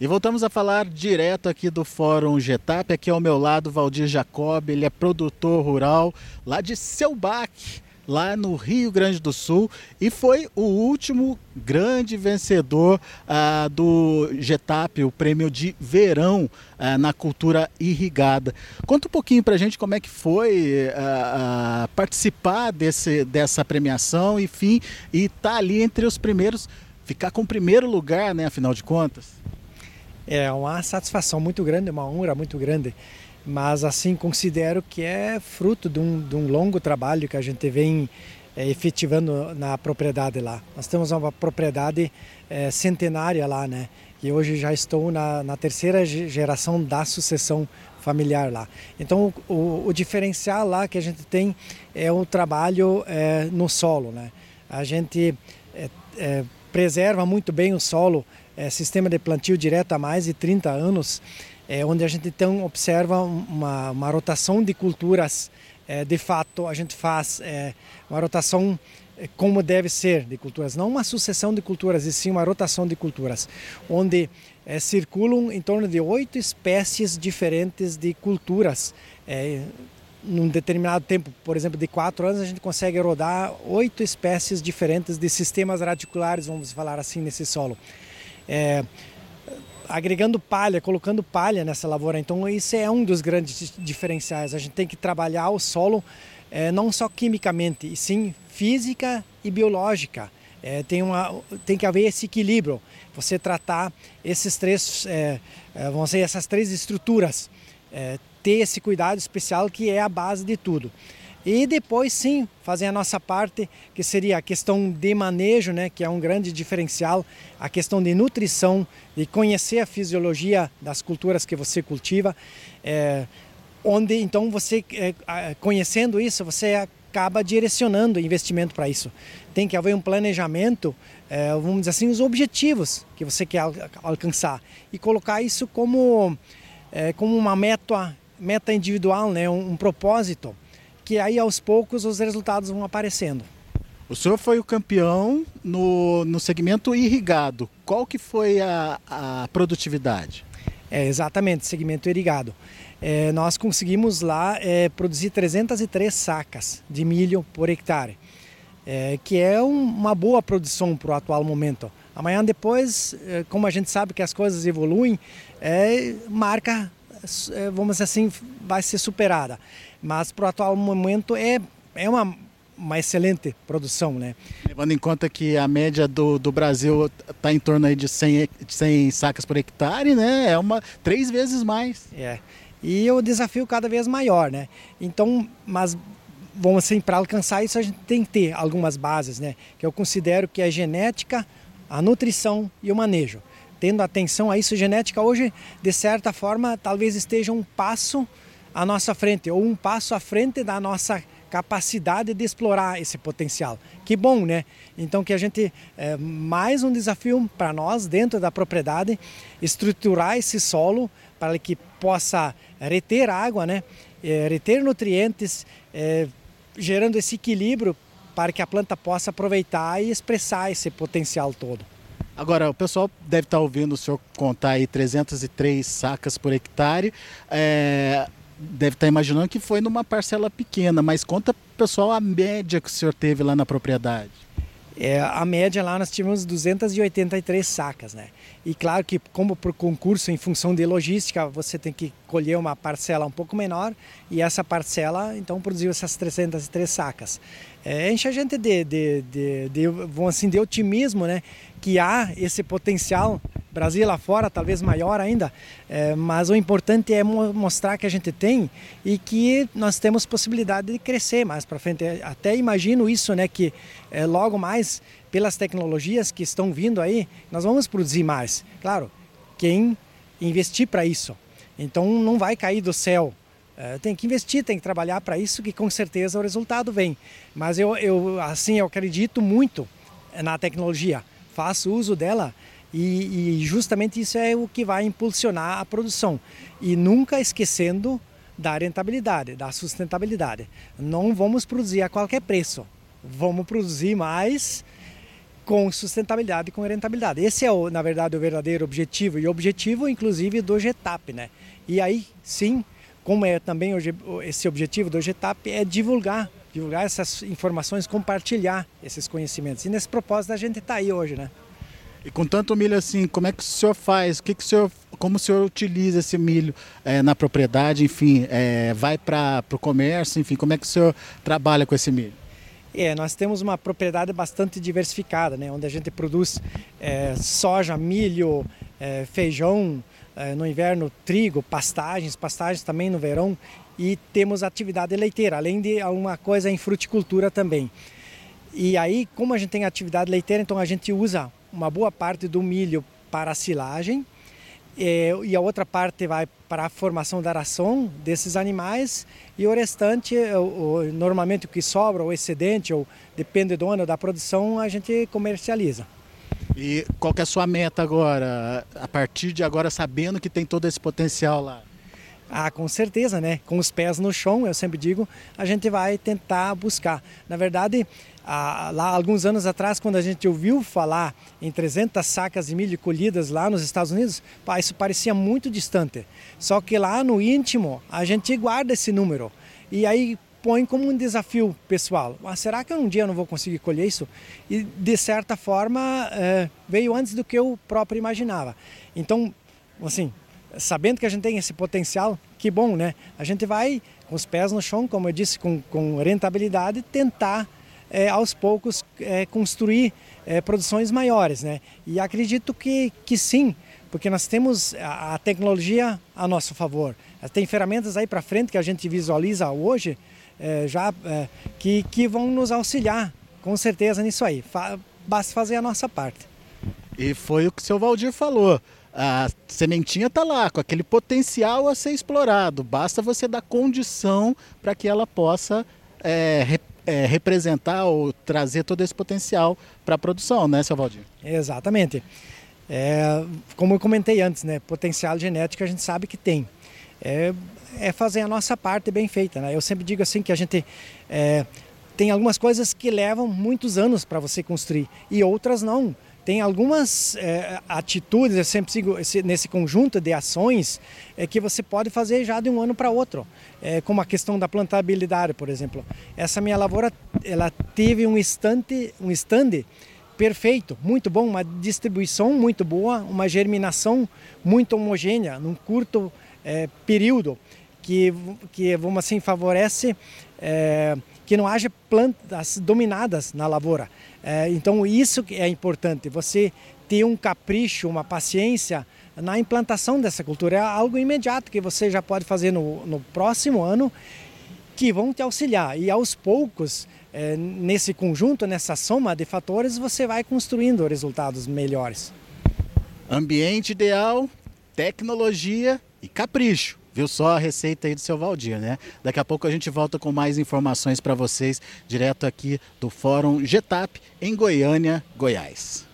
E voltamos a falar direto aqui do Fórum Getap. Aqui ao meu lado, Valdir Jacob, ele é produtor rural lá de Selbac, lá no Rio Grande do Sul, e foi o último grande vencedor ah, do Getap, o prêmio de verão ah, na cultura irrigada. Conta um pouquinho para a gente como é que foi ah, participar desse, dessa premiação, enfim, e estar tá ali entre os primeiros, ficar com o primeiro lugar, né, afinal de contas. É uma satisfação muito grande, uma honra muito grande, mas assim considero que é fruto de um, de um longo trabalho que a gente vem é, efetivando na propriedade lá. Nós temos uma propriedade é, centenária lá, né? E hoje já estou na, na terceira geração da sucessão familiar lá. Então o, o, o, diferencial lá que a gente tem é o trabalho é, no solo, né? A gente preserva muito bem o solo é, sistema de plantio direto há mais de 30 anos, é, onde a gente então observa uma, uma rotação de culturas. É, de fato, a gente faz é, uma rotação é, como deve ser de culturas, não uma sucessão de culturas, e sim uma rotação de culturas, onde é, circulam em torno de oito espécies diferentes de culturas. É, num determinado tempo, por exemplo, de quatro anos, a gente consegue rodar oito espécies diferentes de sistemas radiculares, vamos falar assim, nesse solo é, agregando palha, colocando palha nessa lavoura. Então isso é um dos grandes diferenciais. A gente tem que trabalhar o solo é, não só quimicamente, e sim física e biológica. É, tem, uma, tem que haver esse equilíbrio. Você tratar esses três, é, é vão ser essas três estruturas, é, ter esse cuidado especial que é a base de tudo. E depois sim fazer a nossa parte, que seria a questão de manejo, né, que é um grande diferencial, a questão de nutrição, de conhecer a fisiologia das culturas que você cultiva, é, onde então você, é, conhecendo isso, você acaba direcionando investimento para isso. Tem que haver um planejamento, é, vamos dizer assim, os objetivos que você quer alcançar e colocar isso como, é, como uma meta, meta individual, né, um, um propósito que aí aos poucos os resultados vão aparecendo. O senhor foi o campeão no, no segmento irrigado. Qual que foi a, a produtividade? É, exatamente, segmento irrigado. É, nós conseguimos lá é, produzir 303 sacas de milho por hectare, é, que é um, uma boa produção para o atual momento. Amanhã depois, é, como a gente sabe que as coisas evoluem, é, marca, vamos dizer assim, vai ser superada mas para o atual momento é, é uma, uma excelente produção. Né? Levando em conta que a média do, do Brasil está em torno aí de 100, 100 sacas por hectare, né? é uma três vezes mais. É, e o desafio cada vez maior. Né? Então, mas vamos assim, para alcançar isso a gente tem que ter algumas bases, né? que eu considero que é a genética, a nutrição e o manejo. Tendo atenção a isso, genética hoje, de certa forma, talvez esteja um passo à nossa frente, ou um passo à frente da nossa capacidade de explorar esse potencial. Que bom, né? Então que a gente é, mais um desafio para nós dentro da propriedade, estruturar esse solo para que possa reter água, né? É, reter nutrientes, é, gerando esse equilíbrio para que a planta possa aproveitar e expressar esse potencial todo. Agora, o pessoal deve estar ouvindo o senhor contar aí 303 sacas por hectare. É, deve estar imaginando que foi numa parcela pequena, mas conta pessoal a média que o senhor teve lá na propriedade. É, a média lá nós tivemos 283 sacas, né? E claro que como por concurso em função de logística, você tem que colher uma parcela um pouco menor e essa parcela então produziu essas 303 sacas. É, enche a gente de, de, de, de, assim, de otimismo, né? Que há esse potencial Brasil lá fora, talvez maior ainda, é, mas o importante é mostrar que a gente tem e que nós temos possibilidade de crescer mais para frente. Até imagino isso, né, que é, logo mais, pelas tecnologias que estão vindo aí, nós vamos produzir mais. Claro, quem investir para isso. Então não vai cair do céu. É, tem que investir, tem que trabalhar para isso, que com certeza o resultado vem. Mas eu, eu, assim, eu acredito muito na tecnologia, faço uso dela e, e, justamente isso é o que vai impulsionar a produção. E nunca esquecendo da rentabilidade, da sustentabilidade. Não vamos produzir a qualquer preço. Vamos produzir mais com sustentabilidade e com rentabilidade. Esse é, o, na verdade, o verdadeiro objetivo e objetivo, inclusive, do GETAP. Né? E aí, sim, como é também esse objetivo do GETAP, é divulgar, divulgar essas informações, compartilhar esses conhecimentos. E nesse propósito a gente está aí hoje, né? E com tanto milho assim, como é que o senhor faz? O que, que o senhor, como o senhor utiliza esse milho é, na propriedade? Enfim, é, vai para o comércio? Enfim, como é que o senhor trabalha com esse milho? É, nós temos uma propriedade bastante diversificada, né? onde a gente produz é, soja, milho, é, feijão, é, no inverno trigo, pastagens, pastagens também no verão e temos atividade leiteira, além de alguma coisa em fruticultura também. E aí, como a gente tem atividade leiteira, então a gente usa uma boa parte do milho para a silagem é, e a outra parte vai para a formação da ração desses animais e o restante, o, o, normalmente o que sobra, o excedente, ou depende do ano da produção, a gente comercializa. E qual é a sua meta agora, a partir de agora, sabendo que tem todo esse potencial lá? Ah, com certeza, né? Com os pés no chão, eu sempre digo, a gente vai tentar buscar. Na verdade, ah, lá alguns anos atrás, quando a gente ouviu falar em 300 sacas de milho colhidas lá nos Estados Unidos, pá, isso parecia muito distante. Só que lá no íntimo, a gente guarda esse número. E aí põe como um desafio pessoal. Mas será que um dia eu não vou conseguir colher isso? E de certa forma é, veio antes do que eu próprio imaginava. Então, assim, sabendo que a gente tem esse potencial, que bom, né? A gente vai com os pés no chão, como eu disse, com, com rentabilidade, tentar é, aos poucos é, construir é, produções maiores, né? E acredito que, que sim, porque nós temos a, a tecnologia a nosso favor. Tem ferramentas aí para frente que a gente visualiza hoje, já que, que vão nos auxiliar, com certeza, nisso aí. Fa basta fazer a nossa parte. E foi o que o seu Valdir falou a sementinha está lá, com aquele potencial a ser explorado. Basta você dar condição para que ela possa é, re, é, representar ou trazer todo esse potencial para a produção, né, seu Valdir? Exatamente. É, como eu comentei antes, né, potencial genético a gente sabe que tem. É, é fazer a nossa parte bem feita. Né? Eu sempre digo assim que a gente é, tem algumas coisas que levam muitos anos para você construir e outras não tem algumas é, atitudes, eu sempre sigo esse, nesse conjunto de ações, é, que você pode fazer já de um ano para outro, é, como a questão da plantabilidade, por exemplo. Essa minha lavoura, ela teve um estante, um stand perfeito, muito bom, uma distribuição muito boa, uma germinação muito homogênea, num curto é, período, que, que, vamos assim, favorece é, que não haja plantas dominadas na lavoura. É, então isso é importante, você ter um capricho, uma paciência na implantação dessa cultura. É algo imediato que você já pode fazer no, no próximo ano que vão te auxiliar. E aos poucos, é, nesse conjunto, nessa soma de fatores, você vai construindo resultados melhores. Ambiente ideal, tecnologia e capricho. Viu só a receita aí do seu Valdir, né? Daqui a pouco a gente volta com mais informações para vocês, direto aqui do Fórum Getap, em Goiânia, Goiás.